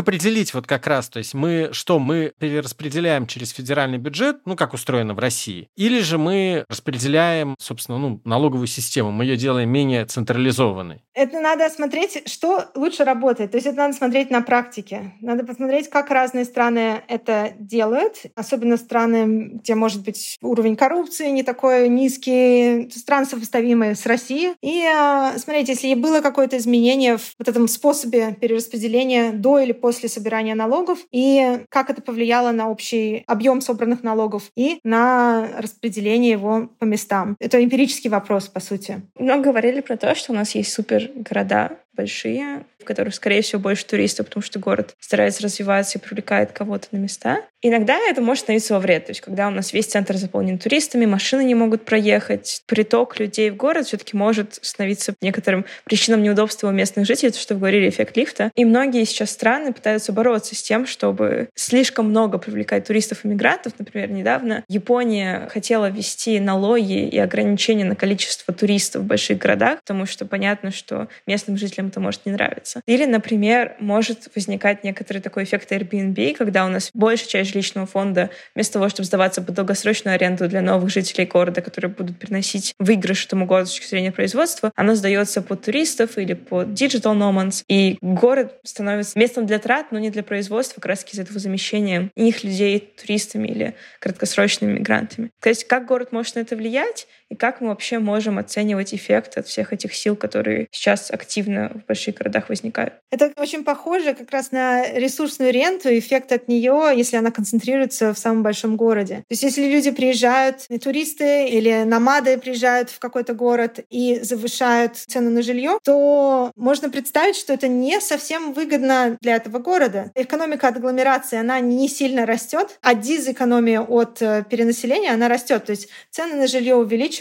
определить вот как раз, то есть мы что, мы перераспределяем через федеральный бюджет, ну как устроено в России, или же мы распределяем, собственно, ну, налоговую систему, мы ее делаем менее централизованной? Это надо смотреть, что лучше работает. То есть это надо смотреть на практике. Надо посмотреть, как разные страны это делают, особенно страны, где, может быть, уровень коррупции не такой низкий, страны сопоставимые с Россией. И э, смотреть, если было какое-то изменение в вот этом способе перераспределения до или после собирания налогов, и как это повлияло на общий объем собранных налогов и на распределение его по местам. Это эмпирический вопрос, по сути. Много говорили про то, что у нас есть супер города большие, в которых, скорее всего, больше туристов, потому что город старается развиваться и привлекает кого-то на места. Иногда это может становиться во вред. То есть, когда у нас весь центр заполнен туристами, машины не могут проехать, приток людей в город все-таки может становиться некоторым причином неудобства у местных жителей, то, что вы говорили, эффект лифта. И многие сейчас страны пытаются бороться с тем, чтобы слишком много привлекать туристов и мигрантов. Например, недавно Япония хотела ввести налоги и ограничения на количество туристов в больших городах, потому что понятно, что местным жителям это может не нравиться. Или, например, может возникать некоторый такой эффект Airbnb, когда у нас большая часть жилищного фонда вместо того, чтобы сдаваться под долгосрочную аренду для новых жителей города, которые будут приносить выигрыш этому городу с точки зрения производства, оно сдается под туристов или под digital nomads, и город становится местом для трат, но не для производства, как раз из этого замещения их людей туристами или краткосрочными мигрантами. То есть как город может на это влиять, и как мы вообще можем оценивать эффект от всех этих сил, которые сейчас активно в больших городах возникают. Это очень похоже как раз на ресурсную ренту, эффект от нее, если она концентрируется в самом большом городе. То есть если люди приезжают, туристы или намады приезжают в какой-то город и завышают цену на жилье, то можно представить, что это не совсем выгодно для этого города. Экономика от агломерации, она не сильно растет, а дизэкономия от э, перенаселения, она растет. То есть цены на жилье увеличиваются,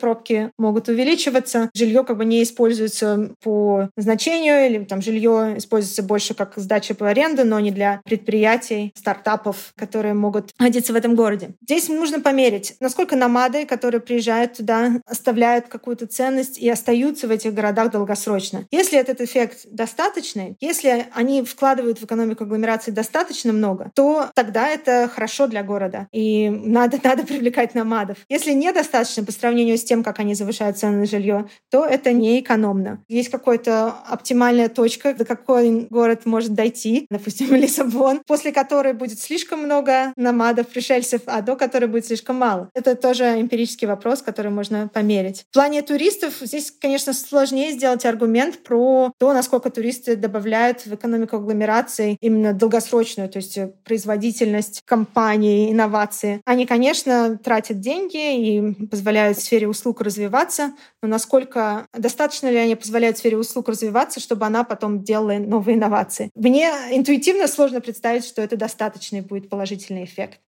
пробки могут увеличиваться, жилье как бы не используется по назначению, или там жилье используется больше как сдача по аренду, но не для предприятий, стартапов, которые могут находиться в этом городе. Здесь нужно померить, насколько намады, которые приезжают туда, оставляют какую-то ценность и остаются в этих городах долгосрочно. Если этот эффект достаточный, если они вкладывают в экономику агломерации достаточно много, то тогда это хорошо для города. И надо, надо привлекать намадов. Если недостаточно сравнению с тем, как они завышают цены на жилье, то это не экономно. Есть какой-то оптимальная точка, до какой город может дойти, допустим, Лиссабон, после которой будет слишком много намадов, пришельцев, а до которой будет слишком мало. Это тоже эмпирический вопрос, который можно померить. В плане туристов здесь, конечно, сложнее сделать аргумент про то, насколько туристы добавляют в экономику агломерации именно долгосрочную, то есть производительность компании, инновации. Они, конечно, тратят деньги и позволяют в сфере услуг развиваться, но насколько достаточно ли они позволяют сфере услуг развиваться, чтобы она потом делала новые инновации. Мне интуитивно сложно представить, что это достаточный будет положительный эффект.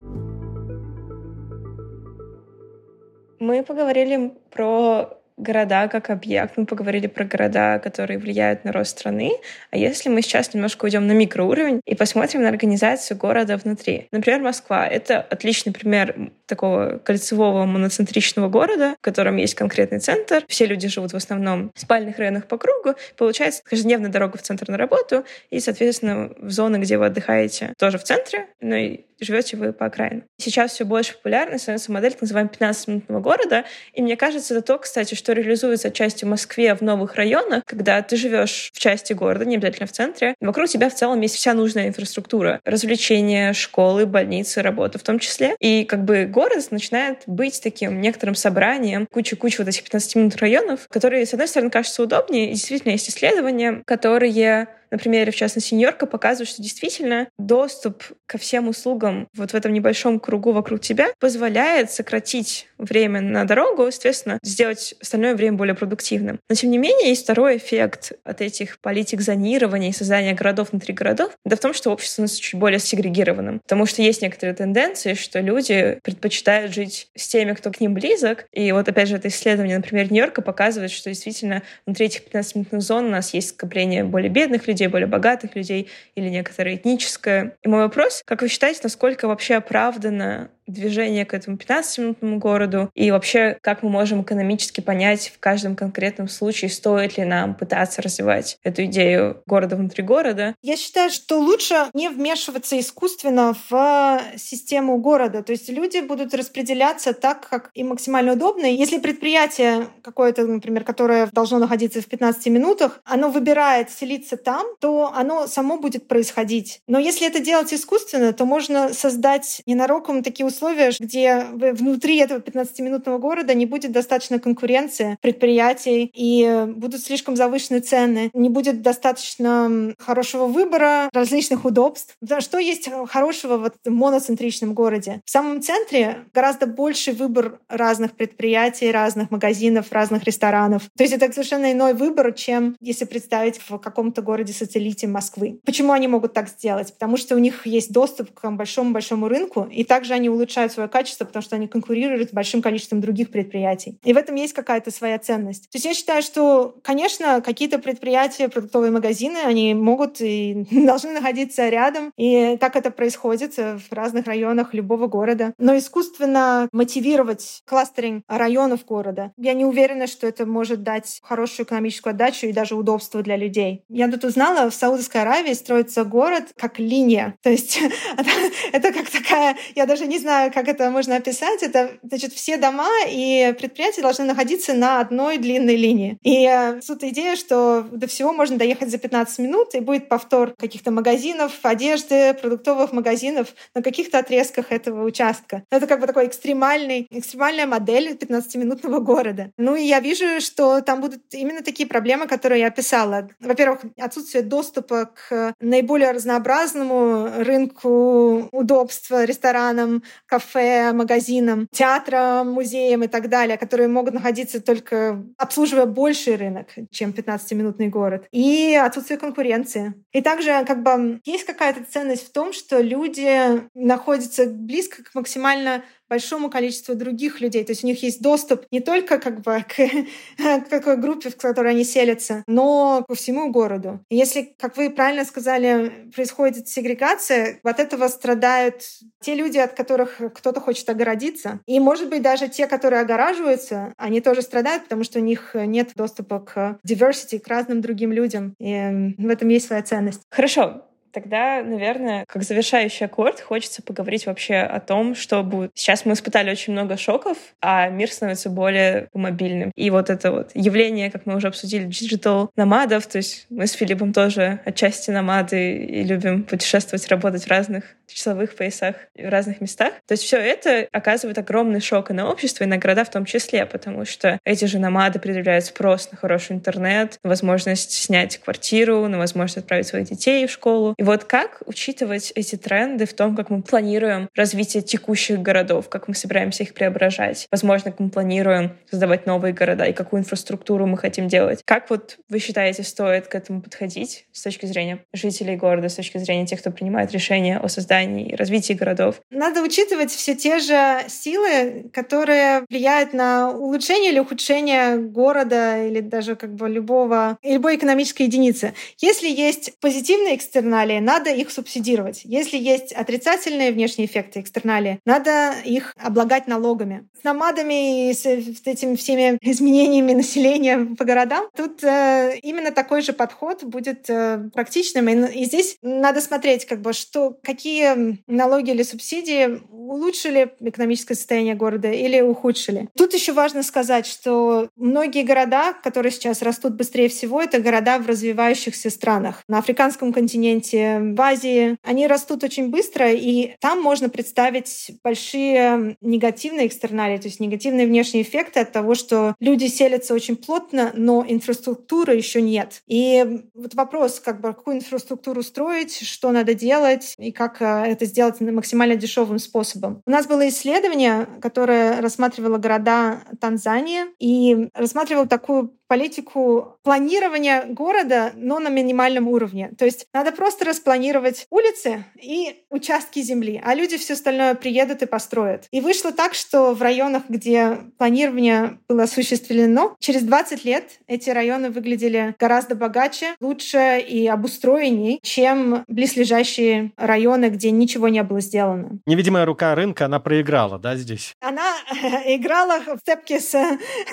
Мы поговорили про города как объект, мы поговорили про города, которые влияют на рост страны. А если мы сейчас немножко уйдем на микроуровень и посмотрим на организацию города внутри. Например, Москва — это отличный пример такого кольцевого моноцентричного города, в котором есть конкретный центр. Все люди живут в основном в спальных районах по кругу. Получается каждодневная дорога в центр на работу и, соответственно, в зоны, где вы отдыхаете, тоже в центре, но и живете вы по окраинам. Сейчас все больше популярной становится модель так называемого 15-минутного города. И мне кажется, это то, кстати, что реализуется отчасти в Москве в новых районах, когда ты живешь в части города, не обязательно в центре. Вокруг тебя в целом есть вся нужная инфраструктура. Развлечения, школы, больницы, работа в том числе. И как бы город начинает быть таким некоторым собранием куча-куча вот этих 15 минут районов, которые, с одной стороны, кажутся удобнее. И действительно есть исследования, которые на примере, в частности, Нью-Йорка, показывает, что действительно доступ ко всем услугам вот в этом небольшом кругу вокруг тебя позволяет сократить время на дорогу, соответственно, сделать остальное время более продуктивным. Но, тем не менее, есть второй эффект от этих политик зонирования и создания городов внутри городов. Это в том, что общество становится чуть более сегрегированным. Потому что есть некоторые тенденции, что люди предпочитают жить с теми, кто к ним близок. И вот, опять же, это исследование, например, Нью-Йорка показывает, что действительно внутри этих 15-минутных зон у нас есть скопление более бедных людей, более богатых людей или некоторое этническое. И мой вопрос, как вы считаете, насколько вообще оправдано движение к этому 15-минутному городу? И вообще, как мы можем экономически понять в каждом конкретном случае, стоит ли нам пытаться развивать эту идею города внутри города? Я считаю, что лучше не вмешиваться искусственно в систему города. То есть люди будут распределяться так, как им максимально удобно. Если предприятие какое-то, например, которое должно находиться в 15 минутах, оно выбирает селиться там, то оно само будет происходить. Но если это делать искусственно, то можно создать ненароком такие условия, условия, где внутри этого 15-минутного города не будет достаточно конкуренции предприятий и будут слишком завышенные цены, не будет достаточно хорошего выбора, различных удобств. Что есть хорошего в этом моноцентричном городе? В самом центре гораздо больше выбор разных предприятий, разных магазинов, разных ресторанов. То есть это совершенно иной выбор, чем если представить в каком-то городе-сателлите Москвы. Почему они могут так сделать? Потому что у них есть доступ к большому-большому рынку, и также они улучшают свое качество, потому что они конкурируют с большим количеством других предприятий. И в этом есть какая-то своя ценность. То есть я считаю, что, конечно, какие-то предприятия, продуктовые магазины, они могут и должны находиться рядом. И так это происходит в разных районах любого города. Но искусственно мотивировать кластеринг районов города, я не уверена, что это может дать хорошую экономическую отдачу и даже удобство для людей. Я тут узнала, в Саудовской Аравии строится город как линия. То есть это как такая, я даже не знаю, знаю, как это можно описать. Это, значит, все дома и предприятия должны находиться на одной длинной линии. И э, тут идея, что до всего можно доехать за 15 минут, и будет повтор каких-то магазинов, одежды, продуктовых магазинов на каких-то отрезках этого участка. Это как бы такой экстремальный, экстремальная модель 15-минутного города. Ну и я вижу, что там будут именно такие проблемы, которые я описала. Во-первых, отсутствие доступа к наиболее разнообразному рынку удобства, ресторанам, кафе, магазинам, театрам, музеям и так далее, которые могут находиться только обслуживая больший рынок, чем 15-минутный город. И отсутствие конкуренции. И также как бы есть какая-то ценность в том, что люди находятся близко к максимально большому количеству других людей. То есть у них есть доступ не только как бы к, к какой группе, в которой они селятся, но ко всему городу. И если, как вы правильно сказали, происходит сегрегация, от этого страдают те люди, от которых кто-то хочет огородиться. И, может быть, даже те, которые огораживаются, они тоже страдают, потому что у них нет доступа к diversity, к разным другим людям. И в этом есть своя ценность. Хорошо. Тогда, наверное, как завершающий аккорд, хочется поговорить вообще о том, что будет. Сейчас мы испытали очень много шоков, а мир становится более мобильным. И вот это вот явление, как мы уже обсудили, digital номадов, то есть мы с Филиппом тоже отчасти номады и любим путешествовать, работать в разных часовых поясах в разных местах. То есть все это оказывает огромный шок и на общество, и на города в том числе, потому что эти же номады предъявляют спрос на хороший интернет, возможность снять квартиру, на возможность отправить своих детей в школу. И вот как учитывать эти тренды в том, как мы планируем развитие текущих городов, как мы собираемся их преображать, возможно, как мы планируем создавать новые города и какую инфраструктуру мы хотим делать. Как вот вы считаете, стоит к этому подходить с точки зрения жителей города, с точки зрения тех, кто принимает решения о создании и развитии городов? Надо учитывать все те же силы, которые влияют на улучшение или ухудшение города или даже как бы любого, любой экономической единицы. Если есть позитивные экстерналии, экстерналии, надо их субсидировать. Если есть отрицательные внешние эффекты экстерналии, надо их облагать налогами. С намадами и с этими всеми изменениями населения по городам, тут э, именно такой же подход будет э, практичным. И, и здесь надо смотреть, как бы, что, какие налоги или субсидии улучшили экономическое состояние города или ухудшили. Тут еще важно сказать, что многие города, которые сейчас растут быстрее всего, это города в развивающихся странах. На африканском континенте, в Азии, они растут очень быстро, и там можно представить большие негативные экстерналии, то есть негативные внешние эффекты от того, что люди селятся очень плотно, но инфраструктуры еще нет. И вот вопрос, как бы, какую инфраструктуру строить, что надо делать, и как э, это сделать максимально дешевым способом. У нас было исследование, которое рассматривало города Танзании и рассматривало такую политику планирования города, но на минимальном уровне. То есть надо просто распланировать улицы и участки земли, а люди все остальное приедут и построят. И вышло так, что в районах, где планирование было осуществлено, через 20 лет эти районы выглядели гораздо богаче, лучше и обустроенней, чем близлежащие районы, где ничего не было сделано. Невидимая рука рынка, она проиграла, да, здесь? Она играла в цепки с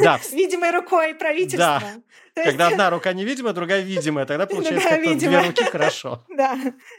да. видимой рукой правительства. Да. 啊，Когда одна рука невидимая, другая видимая, тогда получается как две руки хорошо. Да,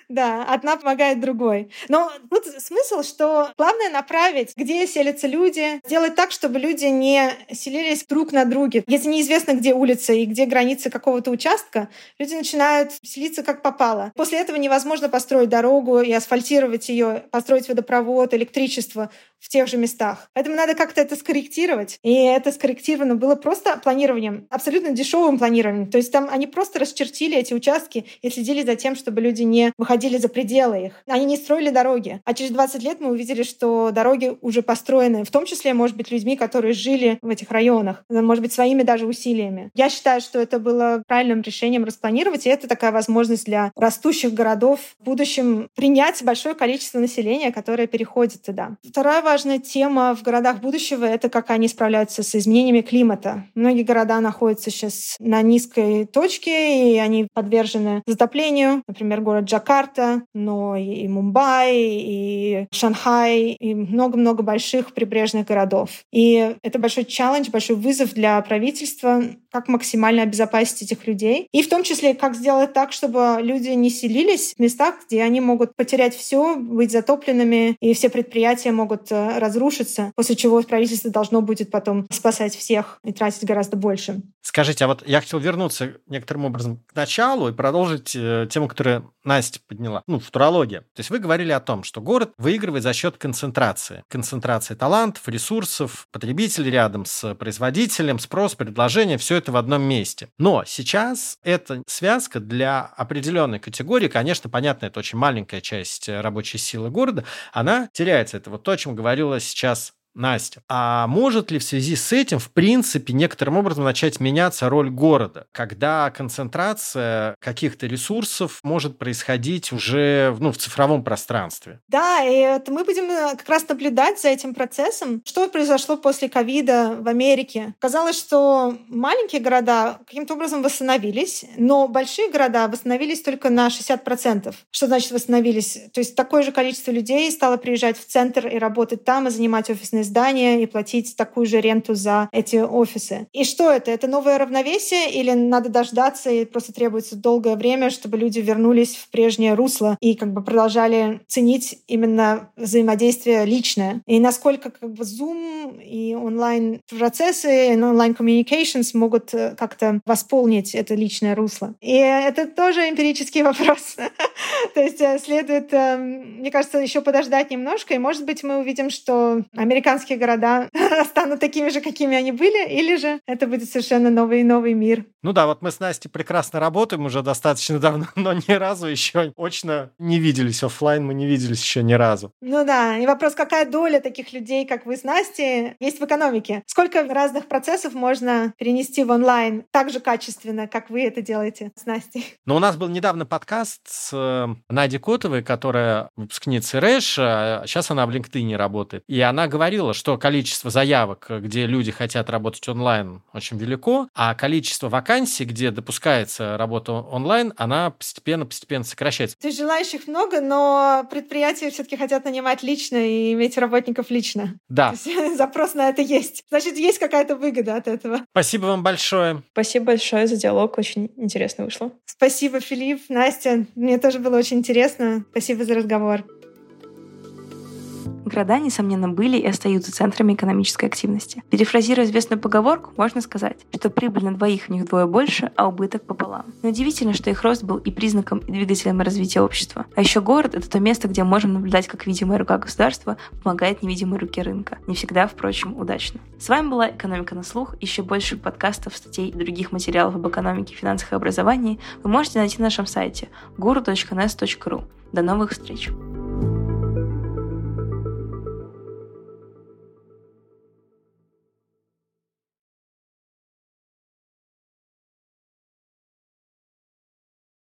да, одна помогает другой. Но тут смысл, что главное направить, где селятся люди, сделать так, чтобы люди не селились друг на друге. Если неизвестно, где улица и где границы какого-то участка, люди начинают селиться как попало. После этого невозможно построить дорогу и асфальтировать ее, построить водопровод, электричество в тех же местах. Поэтому надо как-то это скорректировать. И это скорректировано было просто планированием, абсолютно дешевым планированием. То есть там они просто расчертили эти участки и следили за тем, чтобы люди не выходили за пределы их. Они не строили дороги. А через 20 лет мы увидели, что дороги уже построены, в том числе, может быть, людьми, которые жили в этих районах, может быть, своими даже усилиями. Я считаю, что это было правильным решением распланировать, и это такая возможность для растущих городов в будущем принять большое количество населения, которое переходит туда. Вторая важная тема в городах будущего — это как они справляются с изменениями климата. Многие города находятся сейчас на низкой точке, и они подвержены затоплению. Например, город Джакарта, но и Мумбай, и Шанхай, и много-много больших прибрежных городов. И это большой челлендж, большой вызов для правительства, как максимально обезопасить этих людей. И в том числе, как сделать так, чтобы люди не селились в местах, где они могут потерять все, быть затопленными, и все предприятия могут э, разрушиться, после чего правительство должно будет потом спасать всех и тратить гораздо больше. Скажите, а вот я хотел вернуться некоторым образом к началу и продолжить э, тему, которую Настя подняла. Ну, футурология. То есть вы говорили о том, что город выигрывает за счет концентрации. Концентрации талантов, ресурсов, потребителей рядом с производителем, спрос, предложение, все это в одном месте. Но сейчас эта связка для определенной категории, конечно, понятно, это очень маленькая часть рабочей силы города, она теряется. Это вот то, о чем говорила сейчас Настя, а может ли в связи с этим, в принципе, некоторым образом начать меняться роль города, когда концентрация каких-то ресурсов может происходить уже ну, в цифровом пространстве? Да, и это мы будем э, как раз наблюдать за этим процессом. Что произошло после ковида в Америке? Казалось, что маленькие города каким-то образом восстановились, но большие города восстановились только на 60%. Что значит восстановились? То есть такое же количество людей стало приезжать в центр и работать там, и занимать офисные здания и платить такую же ренту за эти офисы. И что это? Это новое равновесие или надо дождаться и просто требуется долгое время, чтобы люди вернулись в прежнее русло и как бы продолжали ценить именно взаимодействие личное? И насколько как бы Zoom и онлайн-процессы, и онлайн-communications могут э, как-то восполнить это личное русло? И это тоже эмпирический вопрос. То есть э, следует, эм, мне кажется, еще подождать немножко, и, может быть, мы увидим, что американские города станут такими же, какими они были, или же это будет совершенно новый новый мир. Ну да, вот мы с Настей прекрасно работаем уже достаточно давно, но ни разу еще очно не виделись, офлайн мы не виделись еще ни разу. Ну да, и вопрос, какая доля таких людей, как вы с Настей, есть в экономике? Сколько разных процессов можно перенести в онлайн так же качественно, как вы это делаете с Настей? Но у нас был недавно подкаст с э, Надей Котовой, которая выпускница РЭШ, а сейчас она в LinkedIn работает. И она говорила, что количество заявок, где люди хотят работать онлайн, очень велико, а количество вакансий, где допускается работа онлайн, она постепенно-постепенно сокращается. То есть желающих много, но предприятия все-таки хотят нанимать лично и иметь работников лично. Да. запрос на это есть. Значит, есть какая-то выгода от этого. Спасибо вам большое. Спасибо большое за диалог. Очень интересно вышло. Спасибо, Филипп, Настя. Мне тоже было очень интересно. Спасибо за разговор. Города, несомненно, были и остаются центрами экономической активности. Перефразируя известную поговорку, можно сказать, что прибыль на двоих в них вдвое больше, а убыток пополам. Но удивительно, что их рост был и признаком, и двигателем развития общества. А еще город — это то место, где можем наблюдать, как видимая рука государства помогает невидимой руке рынка. Не всегда, впрочем, удачно. С вами была «Экономика на слух». Еще больше подкастов, статей и других материалов об экономике, финансах и образовании вы можете найти на нашем сайте guru.nes.ru. До новых встреч!